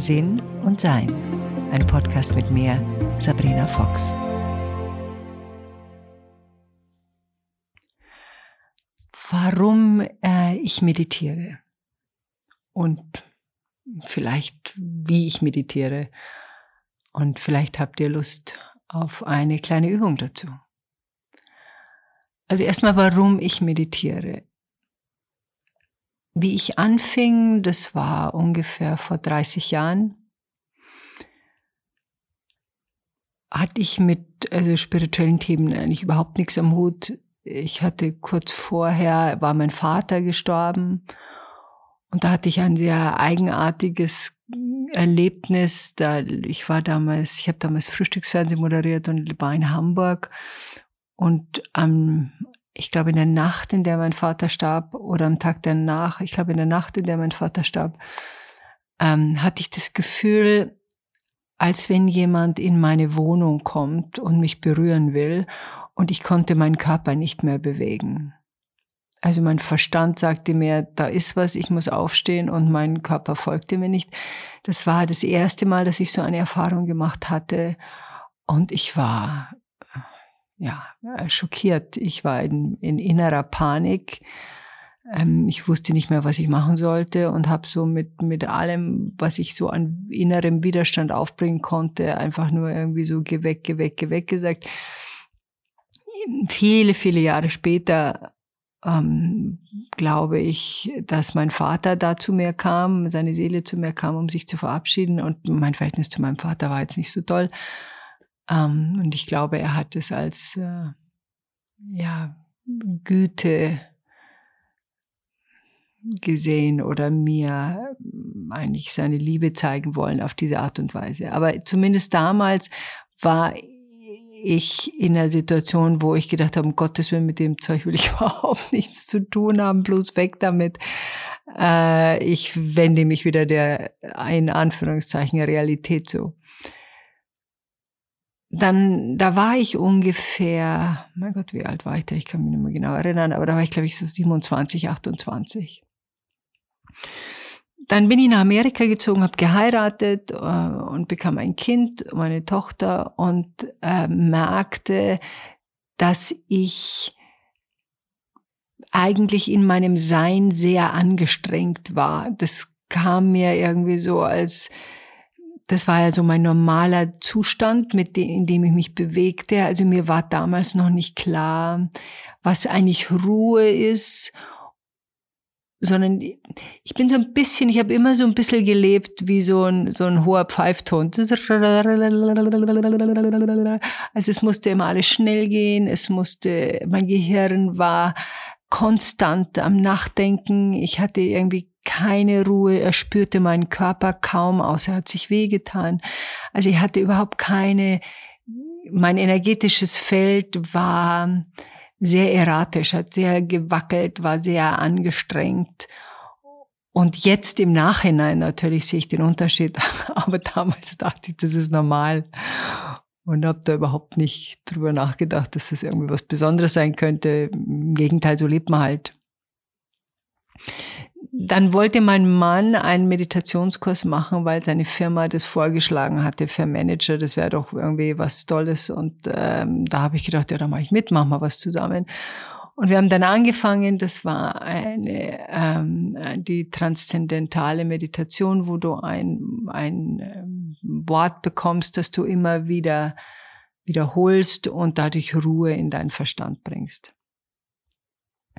Sinn und Sein. Ein Podcast mit mir, Sabrina Fox. Warum äh, ich meditiere und vielleicht wie ich meditiere und vielleicht habt ihr Lust auf eine kleine Übung dazu. Also erstmal, warum ich meditiere. Wie ich anfing, das war ungefähr vor 30 Jahren, hatte ich mit also spirituellen Themen eigentlich überhaupt nichts am Hut. Ich hatte kurz vorher, war mein Vater gestorben und da hatte ich ein sehr eigenartiges Erlebnis. Da, ich war damals, ich habe damals Frühstücksfernsehen moderiert und war in Hamburg und am ich glaube in der Nacht, in der mein Vater starb, oder am Tag danach, ich glaube in der Nacht, in der mein Vater starb, ähm, hatte ich das Gefühl, als wenn jemand in meine Wohnung kommt und mich berühren will und ich konnte meinen Körper nicht mehr bewegen. Also mein Verstand sagte mir, da ist was, ich muss aufstehen und mein Körper folgte mir nicht. Das war das erste Mal, dass ich so eine Erfahrung gemacht hatte und ich war ja, äh, schockiert. Ich war in, in innerer Panik. Ähm, ich wusste nicht mehr, was ich machen sollte und habe so mit, mit allem, was ich so an innerem Widerstand aufbringen konnte, einfach nur irgendwie so geh weg, geh weg, geh weg gesagt. Viele, viele Jahre später ähm, glaube ich, dass mein Vater da zu mir kam, seine Seele zu mir kam, um sich zu verabschieden. Und mein Verhältnis zu meinem Vater war jetzt nicht so toll. Ähm, und ich glaube, er hat es als äh, ja, Güte gesehen oder mir eigentlich seine Liebe zeigen wollen auf diese Art und Weise. Aber zumindest damals war ich in einer Situation, wo ich gedacht habe, um Gottes Willen, mit dem Zeug will ich überhaupt nichts zu tun haben, bloß weg damit. Äh, ich wende mich wieder der, in Anführungszeichen, Realität zu dann, da war ich ungefähr, mein Gott, wie alt war ich da? Ich kann mich nicht mehr genau erinnern, aber da war ich, glaube ich, so 27, 28. Dann bin ich nach Amerika gezogen, habe geheiratet äh, und bekam ein Kind, meine Tochter, und äh, merkte, dass ich eigentlich in meinem Sein sehr angestrengt war. Das kam mir irgendwie so als das war ja so mein normaler Zustand, mit dem, in dem ich mich bewegte. Also mir war damals noch nicht klar, was eigentlich Ruhe ist, sondern ich bin so ein bisschen, ich habe immer so ein bisschen gelebt wie so ein, so ein hoher Pfeifton. Also es musste immer alles schnell gehen, es musste, mein Gehirn war konstant am Nachdenken. Ich hatte irgendwie keine Ruhe, er spürte meinen Körper kaum, außer er hat sich wehgetan. Also ich hatte überhaupt keine, mein energetisches Feld war sehr erratisch, hat sehr gewackelt, war sehr angestrengt. Und jetzt im Nachhinein natürlich sehe ich den Unterschied, aber damals dachte ich, das ist normal und habe da überhaupt nicht drüber nachgedacht, dass das irgendwie was Besonderes sein könnte. Im Gegenteil, so lebt man halt dann wollte mein Mann einen Meditationskurs machen, weil seine Firma das vorgeschlagen hatte für Manager. Das wäre doch irgendwie was Tolles. Und ähm, da habe ich gedacht, ja, da mache ich mit, machen wir was zusammen. Und wir haben dann angefangen, das war eine, ähm, die transzendentale Meditation, wo du ein, ein ähm, Wort bekommst, das du immer wieder wiederholst und dadurch Ruhe in deinen Verstand bringst.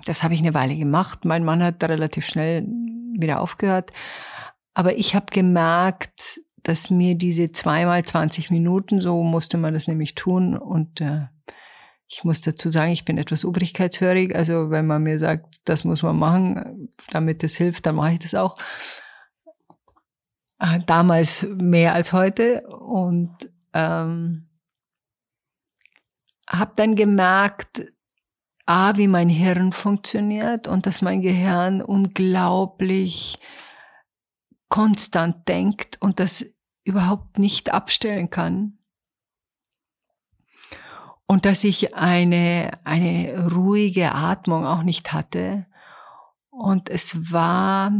Das habe ich eine Weile gemacht. Mein Mann hat da relativ schnell wieder aufgehört. Aber ich habe gemerkt, dass mir diese zweimal 20 Minuten, so musste man das nämlich tun. Und äh, ich muss dazu sagen, ich bin etwas obrigkeitshörig. Also wenn man mir sagt, das muss man machen, damit das hilft, dann mache ich das auch. Äh, damals mehr als heute. Und ähm, habe dann gemerkt, A, wie mein Hirn funktioniert und dass mein Gehirn unglaublich konstant denkt und das überhaupt nicht abstellen kann. Und dass ich eine, eine ruhige Atmung auch nicht hatte. Und es war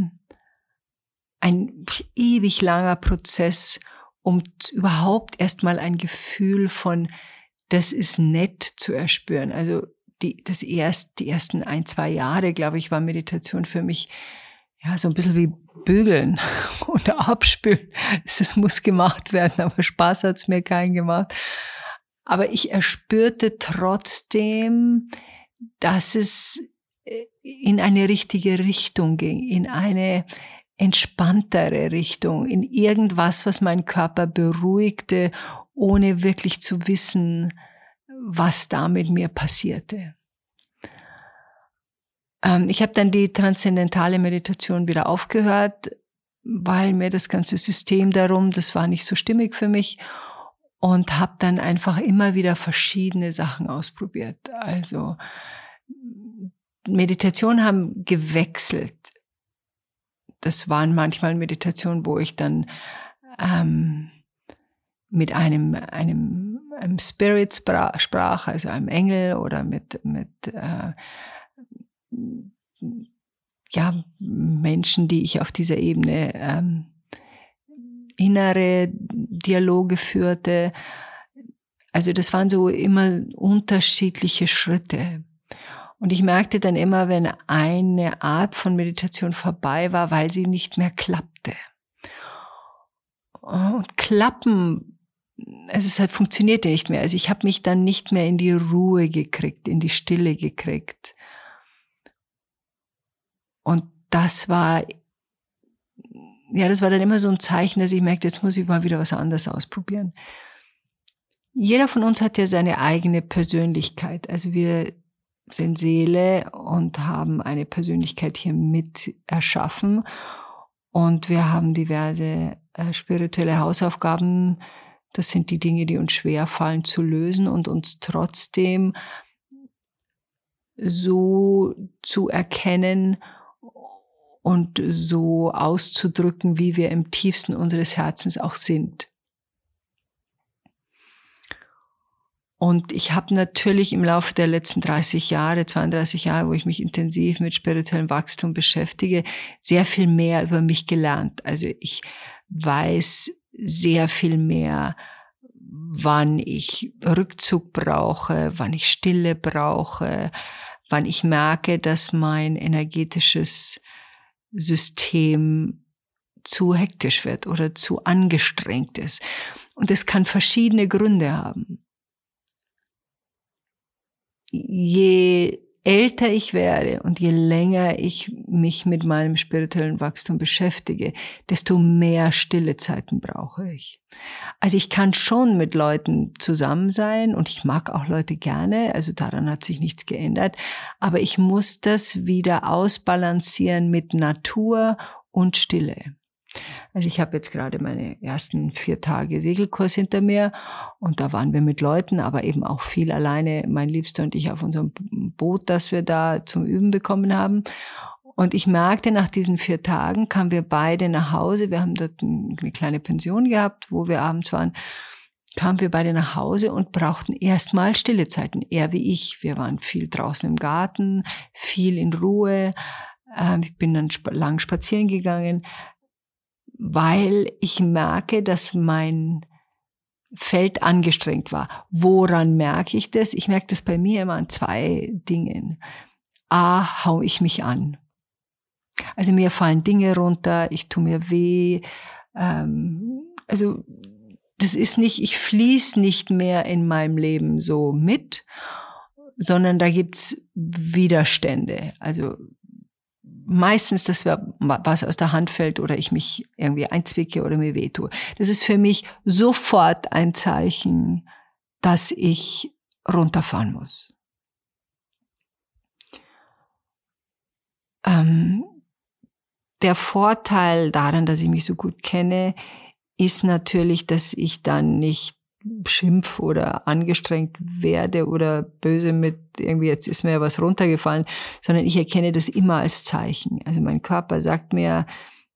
ein ewig langer Prozess, um überhaupt erstmal ein Gefühl von, das ist nett zu erspüren. Also die, das erst, die ersten ein, zwei Jahre, glaube ich, war Meditation für mich ja so ein bisschen wie Bügeln oder Abspülen. Es muss gemacht werden, aber Spaß hat es mir keinen gemacht. Aber ich erspürte trotzdem, dass es äh, in eine richtige Richtung ging, in eine entspanntere Richtung, in irgendwas, was meinen Körper beruhigte, ohne wirklich zu wissen, was da mit mir passierte. Ähm, ich habe dann die transzendentale Meditation wieder aufgehört, weil mir das ganze System darum, das war nicht so stimmig für mich und habe dann einfach immer wieder verschiedene Sachen ausprobiert. Also Meditationen haben gewechselt. Das waren manchmal Meditationen, wo ich dann ähm, mit einem, einem, einem Spirit sprach, also einem Engel oder mit, mit äh, ja, Menschen, die ich auf dieser Ebene ähm, innere Dialoge führte. Also das waren so immer unterschiedliche Schritte. Und ich merkte dann immer, wenn eine Art von Meditation vorbei war, weil sie nicht mehr klappte. Und klappen, also es halt funktionierte nicht mehr. Also ich habe mich dann nicht mehr in die Ruhe gekriegt, in die Stille gekriegt. Und das war, ja, das war dann immer so ein Zeichen, dass ich merkte, jetzt muss ich mal wieder was anderes ausprobieren. Jeder von uns hat ja seine eigene Persönlichkeit. Also wir sind Seele und haben eine Persönlichkeit hier mit erschaffen. Und wir haben diverse äh, spirituelle Hausaufgaben. Das sind die Dinge, die uns schwer fallen zu lösen und uns trotzdem so zu erkennen und so auszudrücken, wie wir im tiefsten unseres Herzens auch sind. Und ich habe natürlich im Laufe der letzten 30 Jahre, 32 Jahre, wo ich mich intensiv mit spirituellem Wachstum beschäftige, sehr viel mehr über mich gelernt. Also ich weiß sehr viel mehr, wann ich Rückzug brauche, wann ich Stille brauche, wann ich merke, dass mein energetisches System zu hektisch wird oder zu angestrengt ist. Und es kann verschiedene Gründe haben. Je älter ich werde und je länger ich mich mit meinem spirituellen Wachstum beschäftige, desto mehr stille Zeiten brauche ich. Also ich kann schon mit Leuten zusammen sein und ich mag auch Leute gerne, also daran hat sich nichts geändert, aber ich muss das wieder ausbalancieren mit Natur und Stille. Also ich habe jetzt gerade meine ersten vier Tage Segelkurs hinter mir und da waren wir mit Leuten, aber eben auch viel alleine, mein Liebster und ich auf unserem Boot, das wir da zum Üben bekommen haben. Und ich merkte, nach diesen vier Tagen kamen wir beide nach Hause. Wir haben dort eine kleine Pension gehabt, wo wir abends waren. Kamen wir beide nach Hause und brauchten erstmal stille Zeiten. Er wie ich. Wir waren viel draußen im Garten, viel in Ruhe. Ähm, ich bin dann lang spazieren gegangen weil ich merke, dass mein Feld angestrengt war. Woran merke ich das? Ich merke das bei mir immer an zwei Dingen. A, hau ich mich an. Also mir fallen Dinge runter, ich tue mir weh. Ähm, also das ist nicht, ich fließe nicht mehr in meinem Leben so mit, sondern da gibt's Widerstände. Also meistens, dass was aus der Hand fällt oder ich mich irgendwie einzwicke oder mir wehtue. Das ist für mich sofort ein Zeichen, dass ich runterfahren muss. Ähm, der Vorteil daran, dass ich mich so gut kenne, ist natürlich, dass ich dann nicht schimpf oder angestrengt werde oder böse mit irgendwie jetzt ist mir was runtergefallen, sondern ich erkenne das immer als Zeichen. Also mein Körper sagt mir,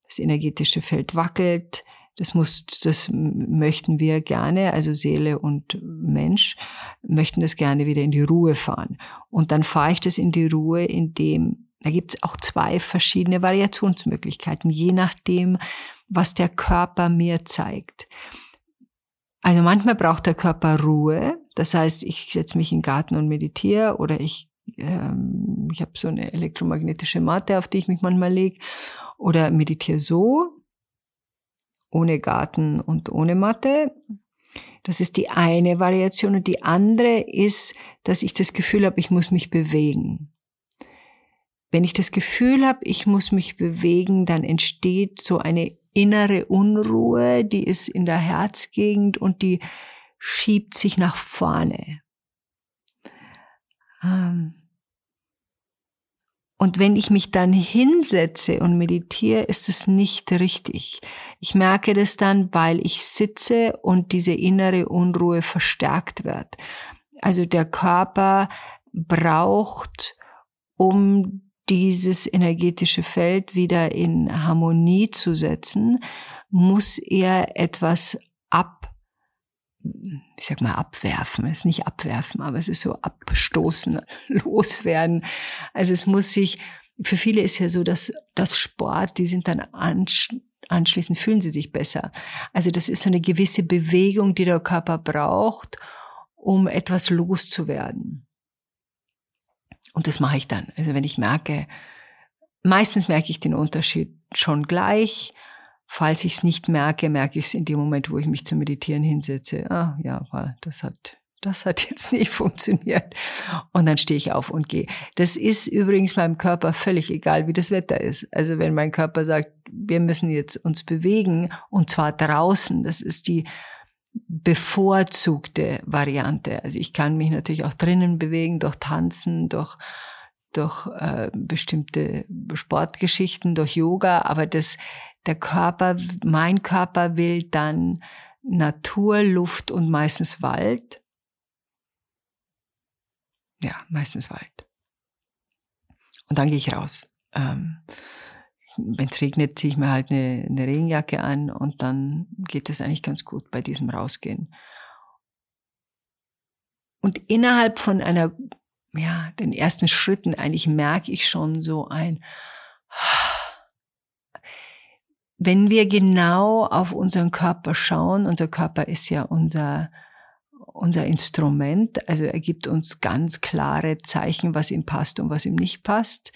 das energetische Feld wackelt, das muss, das möchten wir gerne, also Seele und Mensch möchten das gerne wieder in die Ruhe fahren. Und dann fahre ich das in die Ruhe, indem Da gibt es auch zwei verschiedene Variationsmöglichkeiten, je nachdem, was der Körper mir zeigt. Also manchmal braucht der Körper Ruhe. Das heißt, ich setze mich in den Garten und meditiere oder ich, ähm, ich habe so eine elektromagnetische Matte, auf die ich mich manchmal lege oder meditiere so, ohne Garten und ohne Matte. Das ist die eine Variation. Und die andere ist, dass ich das Gefühl habe, ich muss mich bewegen. Wenn ich das Gefühl habe, ich muss mich bewegen, dann entsteht so eine innere Unruhe, die ist in der Herzgegend und die schiebt sich nach vorne. Ähm, und wenn ich mich dann hinsetze und meditiere, ist es nicht richtig. Ich merke das dann, weil ich sitze und diese innere Unruhe verstärkt wird. Also der Körper braucht, um dieses energetische Feld wieder in Harmonie zu setzen, muss er etwas ab, ich sag mal abwerfen, es ist nicht abwerfen, aber es ist so abstoßen, loswerden. Also es muss sich, für viele ist ja so, dass das Sport, die sind dann anschließend fühlen sie sich besser. Also das ist so eine gewisse Bewegung, die der Körper braucht, um etwas loszuwerden. Und das mache ich dann. Also wenn ich merke, meistens merke ich den Unterschied schon gleich. Falls ich es nicht merke, merke ich es in dem Moment, wo ich mich zum Meditieren hinsetze. Ah, ja, das hat, das hat jetzt nicht funktioniert. Und dann stehe ich auf und gehe. Das ist übrigens meinem Körper völlig egal, wie das Wetter ist. Also wenn mein Körper sagt, wir müssen jetzt uns bewegen und zwar draußen, das ist die bevorzugte Variante. Also ich kann mich natürlich auch drinnen bewegen, durch Tanzen, durch, durch äh, bestimmte Sportgeschichten, durch Yoga, aber das, der Körper, mein Körper will dann Natur, Luft und meistens Wald. Ja, meistens Wald. Und dann gehe ich raus. Ähm, wenn es regnet, ziehe ich mir halt eine, eine Regenjacke an und dann geht es eigentlich ganz gut bei diesem Rausgehen. Und innerhalb von einer, ja, den ersten Schritten eigentlich merke ich schon so ein, wenn wir genau auf unseren Körper schauen, unser Körper ist ja unser, unser Instrument, also er gibt uns ganz klare Zeichen, was ihm passt und was ihm nicht passt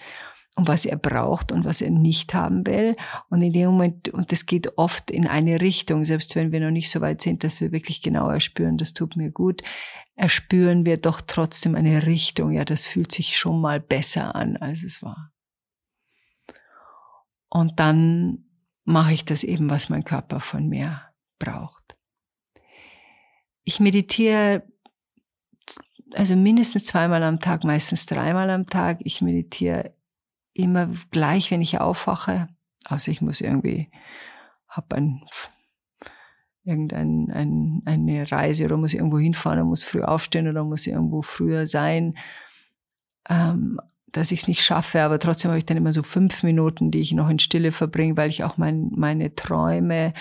und was er braucht und was er nicht haben will. Und in dem Moment, und das geht oft in eine Richtung, selbst wenn wir noch nicht so weit sind, dass wir wirklich genau erspüren, das tut mir gut, erspüren wir doch trotzdem eine Richtung. Ja, das fühlt sich schon mal besser an, als es war. Und dann mache ich das eben, was mein Körper von mir braucht. Ich meditiere also mindestens zweimal am Tag, meistens dreimal am Tag. Ich meditiere immer gleich, wenn ich aufwache. Also ich muss irgendwie, habe ein, irgendein, ein, eine Reise oder muss irgendwo hinfahren oder muss früh aufstehen oder muss irgendwo früher sein, ähm, dass ich es nicht schaffe. Aber trotzdem habe ich dann immer so fünf Minuten, die ich noch in Stille verbringe, weil ich auch mein, meine Träume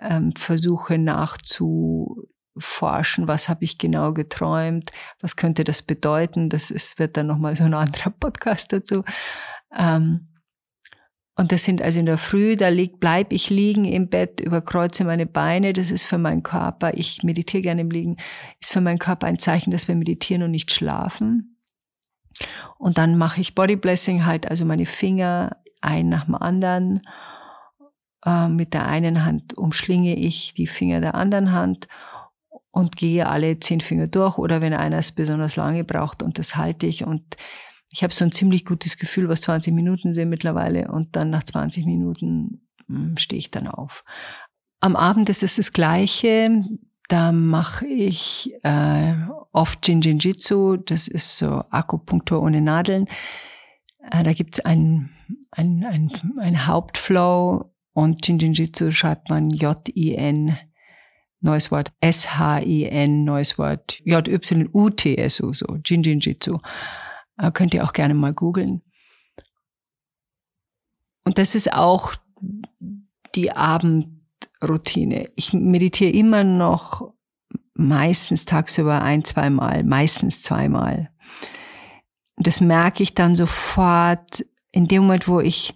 ähm, versuche nachzu forschen, was habe ich genau geträumt, was könnte das bedeuten. Das ist, wird dann nochmal so ein anderer Podcast dazu. Ähm, und das sind also in der Früh, da bleibe ich liegen im Bett, überkreuze meine Beine, das ist für meinen Körper, ich meditiere gerne im Liegen, ist für meinen Körper ein Zeichen, dass wir meditieren und nicht schlafen. Und dann mache ich Body Blessing halt, also meine Finger ein nach dem anderen. Äh, mit der einen Hand umschlinge ich die Finger der anderen Hand und gehe alle zehn Finger durch oder wenn einer es besonders lange braucht und das halte ich und ich habe so ein ziemlich gutes Gefühl, was 20 Minuten sind mittlerweile und dann nach 20 Minuten hm, stehe ich dann auf. Am Abend ist es das Gleiche. Da mache ich äh, oft Jinjinjitsu, das ist so Akupunktur ohne Nadeln. Äh, da gibt's ein, ein, ein, ein Hauptflow und Jinjinjitsu schreibt man J-I-N neues Wort, S-H-I-N, neues Wort, J-Y-U-T-S-U, so, Jinjinjitsu. Äh, könnt ihr auch gerne mal googeln. Und das ist auch die Abendroutine. Ich meditiere immer noch meistens tagsüber ein, zweimal, meistens zweimal. das merke ich dann sofort in dem Moment, wo ich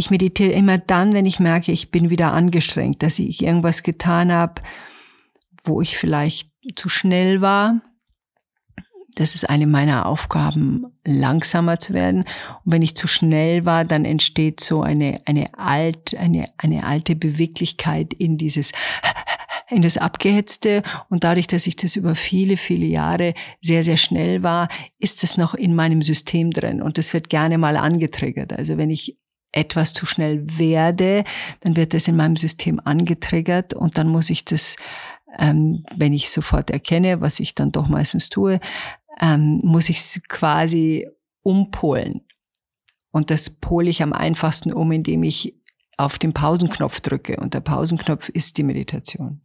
ich meditiere immer dann, wenn ich merke, ich bin wieder angestrengt, dass ich irgendwas getan habe, wo ich vielleicht zu schnell war. Das ist eine meiner Aufgaben, langsamer zu werden. Und wenn ich zu schnell war, dann entsteht so eine, eine alt, eine, eine alte Beweglichkeit in dieses, in das Abgehetzte. Und dadurch, dass ich das über viele, viele Jahre sehr, sehr schnell war, ist das noch in meinem System drin. Und das wird gerne mal angetriggert. Also wenn ich etwas zu schnell werde, dann wird das in meinem System angetriggert und dann muss ich das, ähm, wenn ich sofort erkenne, was ich dann doch meistens tue, ähm, muss ich es quasi umpolen. Und das pole ich am einfachsten um, indem ich auf den Pausenknopf drücke. Und der Pausenknopf ist die Meditation.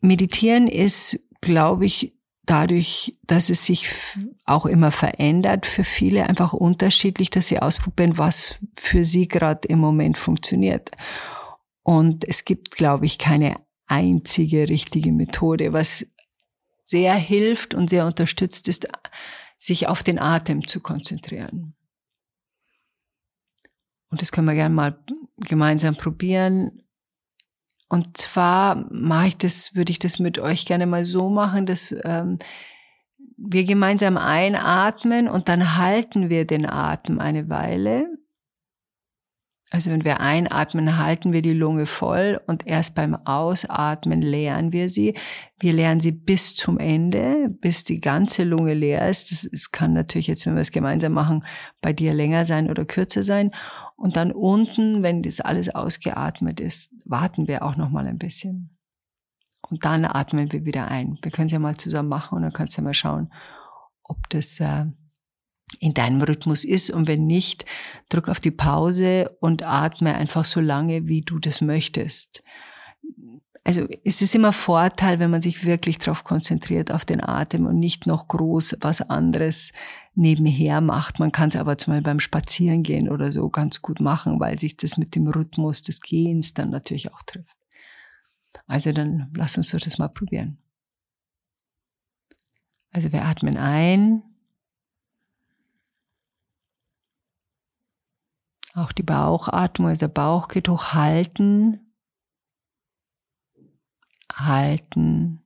Meditieren ist, glaube ich, dadurch, dass es sich auch immer verändert, für viele einfach unterschiedlich, dass sie ausprobieren, was für sie gerade im Moment funktioniert. Und es gibt, glaube ich, keine einzige richtige Methode. Was sehr hilft und sehr unterstützt ist, sich auf den Atem zu konzentrieren. Und das können wir gerne mal gemeinsam probieren. Und zwar mache ich das, würde ich das mit euch gerne mal so machen, dass ähm, wir gemeinsam einatmen und dann halten wir den Atem eine Weile. Also wenn wir einatmen, halten wir die Lunge voll und erst beim Ausatmen leeren wir sie. Wir leeren sie bis zum Ende, bis die ganze Lunge leer ist. Das, das kann natürlich jetzt, wenn wir es gemeinsam machen, bei dir länger sein oder kürzer sein. Und dann unten, wenn das alles ausgeatmet ist, warten wir auch noch mal ein bisschen. Und dann atmen wir wieder ein. Wir können es ja mal zusammen machen und dann kannst du ja mal schauen, ob das äh, in deinem Rhythmus ist. Und wenn nicht, drück auf die Pause und atme einfach so lange, wie du das möchtest. Also es ist immer Vorteil, wenn man sich wirklich darauf konzentriert, auf den Atem und nicht noch groß was anderes nebenher macht. Man kann es aber zum Beispiel beim Spazierengehen oder so ganz gut machen, weil sich das mit dem Rhythmus des Gehens dann natürlich auch trifft. Also dann lass uns das mal probieren. Also wir atmen ein. Auch die Bauchatmung, also der Bauch geht hoch, halten halten,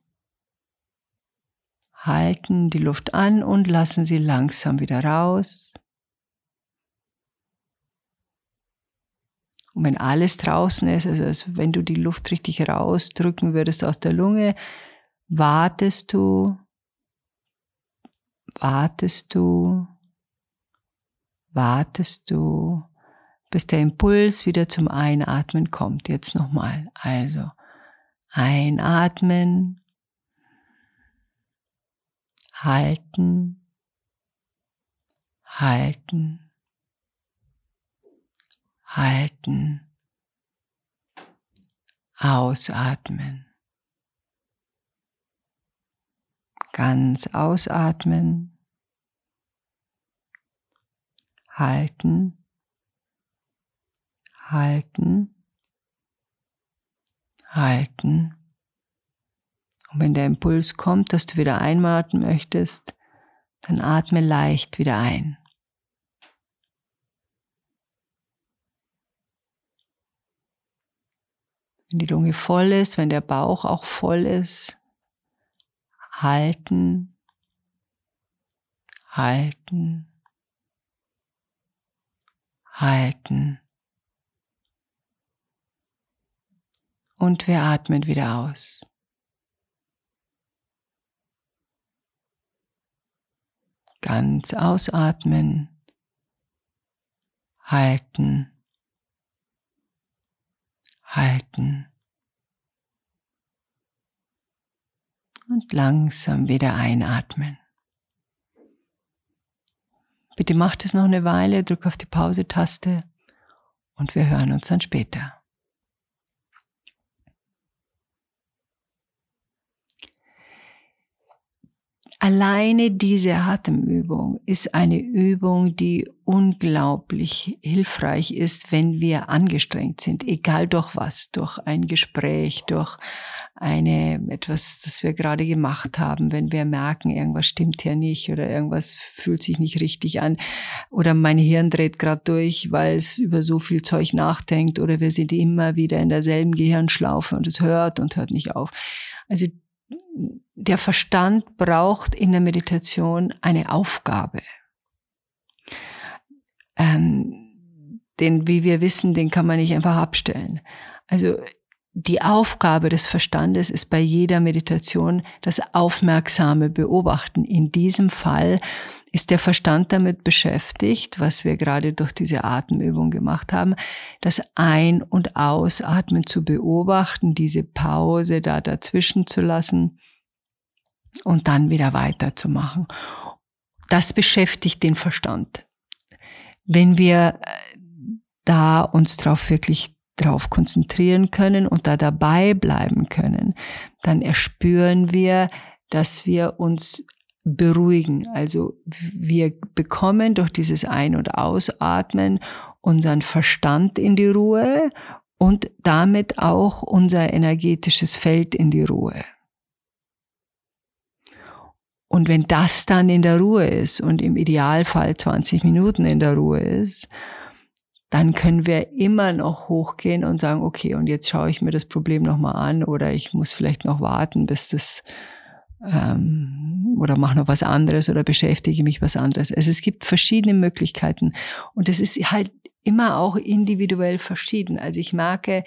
halten die Luft an und lassen sie langsam wieder raus. Und wenn alles draußen ist, also als wenn du die Luft richtig rausdrücken würdest aus der Lunge, wartest du, wartest du, wartest du, bis der Impuls wieder zum Einatmen kommt. Jetzt nochmal. Also Einatmen, halten, halten, halten, ausatmen. Ganz ausatmen, halten, halten, halten. Und wenn der Impuls kommt, dass du wieder einatmen möchtest, dann atme leicht wieder ein. Wenn die Lunge voll ist, wenn der Bauch auch voll ist, halten, halten, halten. und wir atmen wieder aus. Ganz ausatmen, halten, halten und langsam wieder einatmen. Bitte macht es noch eine Weile, drück auf die Pause-Taste und wir hören uns dann später. Alleine diese Atemübung ist eine Übung, die unglaublich hilfreich ist, wenn wir angestrengt sind, egal durch was, durch ein Gespräch, durch eine, etwas, das wir gerade gemacht haben, wenn wir merken, irgendwas stimmt hier nicht oder irgendwas fühlt sich nicht richtig an oder mein Hirn dreht gerade durch, weil es über so viel Zeug nachdenkt oder wir sind immer wieder in derselben Gehirnschlaufe und es hört und hört nicht auf. Also der Verstand braucht in der Meditation eine Aufgabe. Ähm, den, wie wir wissen, den kann man nicht einfach abstellen. Also die Aufgabe des Verstandes ist bei jeder Meditation das aufmerksame Beobachten. In diesem Fall ist der Verstand damit beschäftigt, was wir gerade durch diese Atemübung gemacht haben, das Ein- und Ausatmen zu beobachten, diese Pause da dazwischen zu lassen und dann wieder weiterzumachen. Das beschäftigt den Verstand. Wenn wir äh, da uns drauf wirklich drauf konzentrieren können und da dabei bleiben können, dann erspüren wir, dass wir uns beruhigen. Also wir bekommen durch dieses Ein- und Ausatmen unseren Verstand in die Ruhe und damit auch unser energetisches Feld in die Ruhe. Und wenn das dann in der Ruhe ist und im Idealfall 20 Minuten in der Ruhe ist, dann können wir immer noch hochgehen und sagen, okay, und jetzt schaue ich mir das Problem nochmal an oder ich muss vielleicht noch warten, bis das ähm, oder mache noch was anderes oder beschäftige mich was anderes. Also es gibt verschiedene Möglichkeiten und es ist halt immer auch individuell verschieden. Also ich merke,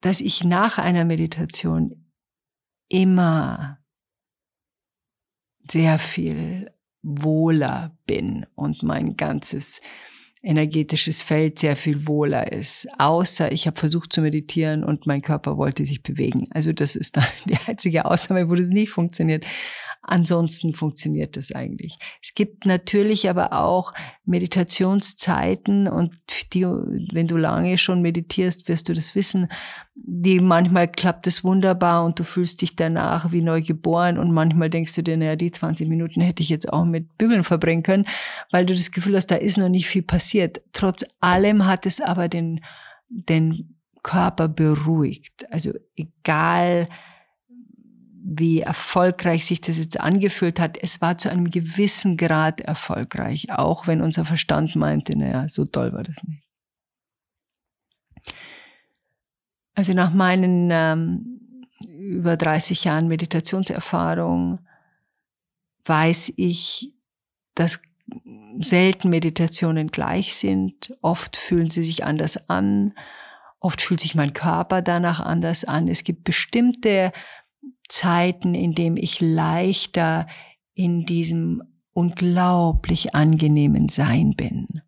dass ich nach einer Meditation immer sehr viel wohler bin und mein ganzes energetisches Feld sehr viel wohler ist. Außer ich habe versucht zu meditieren und mein Körper wollte sich bewegen. Also das ist dann die einzige Ausnahme, wo das nicht funktioniert. Ansonsten funktioniert das eigentlich. Es gibt natürlich aber auch Meditationszeiten und die, wenn du lange schon meditierst, wirst du das wissen. Die manchmal klappt es wunderbar und du fühlst dich danach wie neu geboren und manchmal denkst du dir, naja, die 20 Minuten hätte ich jetzt auch mit Bügeln verbringen können, weil du das Gefühl hast, da ist noch nicht viel passiert. Trotz allem hat es aber den, den Körper beruhigt. Also egal, wie erfolgreich sich das jetzt angefühlt hat, es war zu einem gewissen Grad erfolgreich, auch wenn unser Verstand meinte, naja, so toll war das nicht. Also nach meinen ähm, über 30 Jahren Meditationserfahrung weiß ich, dass selten Meditationen gleich sind. Oft fühlen sie sich anders an. Oft fühlt sich mein Körper danach anders an. Es gibt bestimmte Zeiten, in dem ich leichter in diesem unglaublich angenehmen Sein bin.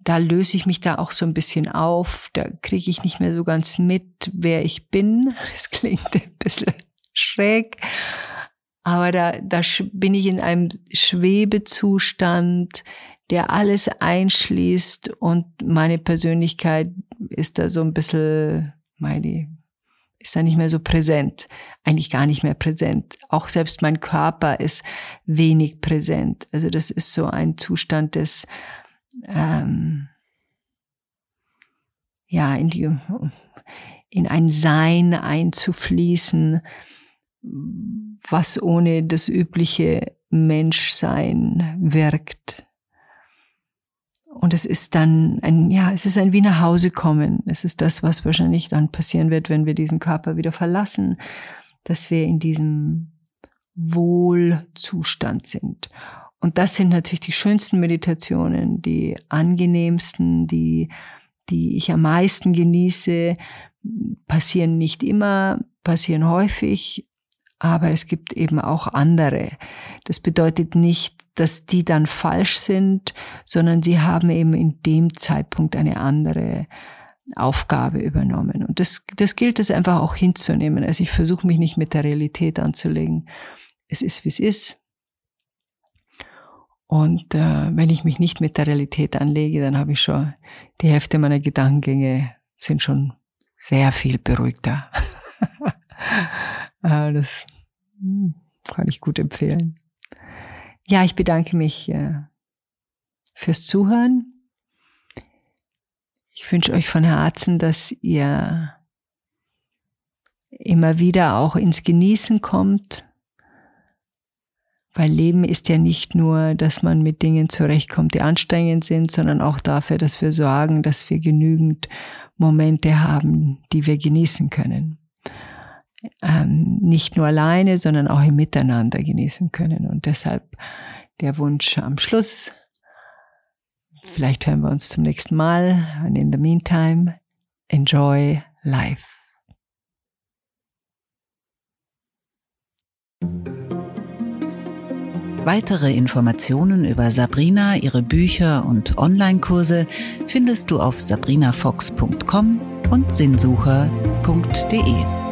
Da löse ich mich da auch so ein bisschen auf, da kriege ich nicht mehr so ganz mit, wer ich bin. Das klingt ein bisschen schräg, aber da, da bin ich in einem Schwebezustand, der alles einschließt und meine Persönlichkeit ist da so ein bisschen, meine, ist da nicht mehr so präsent, eigentlich gar nicht mehr präsent. Auch selbst mein Körper ist wenig präsent. Also das ist so ein Zustand des, ähm, ja, in die, in ein Sein einzufließen, was ohne das übliche Menschsein wirkt. Und es ist dann ein, ja, es ist ein wie nach Hause kommen. Es ist das, was wahrscheinlich dann passieren wird, wenn wir diesen Körper wieder verlassen, dass wir in diesem Wohlzustand sind. Und das sind natürlich die schönsten Meditationen, die angenehmsten, die, die ich am meisten genieße, passieren nicht immer, passieren häufig, aber es gibt eben auch andere. Das bedeutet nicht, dass die dann falsch sind, sondern sie haben eben in dem Zeitpunkt eine andere Aufgabe übernommen. Und das, das gilt es einfach auch hinzunehmen. Also ich versuche mich nicht mit der Realität anzulegen. Es ist, wie es ist. Und äh, wenn ich mich nicht mit der Realität anlege, dann habe ich schon die Hälfte meiner Gedankengänge sind schon sehr viel beruhigter. Äh, das Kann ich gut empfehlen. Ja, ich bedanke mich äh, fürs Zuhören. Ich wünsche euch von Herzen, dass ihr immer wieder auch ins Genießen kommt, weil Leben ist ja nicht nur, dass man mit Dingen zurechtkommt, die anstrengend sind, sondern auch dafür, dass wir sorgen, dass wir genügend Momente haben, die wir genießen können. Ähm, nicht nur alleine, sondern auch im Miteinander genießen können. Und deshalb der Wunsch am Schluss. Vielleicht hören wir uns zum nächsten Mal. Und in the meantime, enjoy life. Weitere Informationen über Sabrina, ihre Bücher und Online-Kurse findest du auf sabrinafox.com und sinnsucher.de.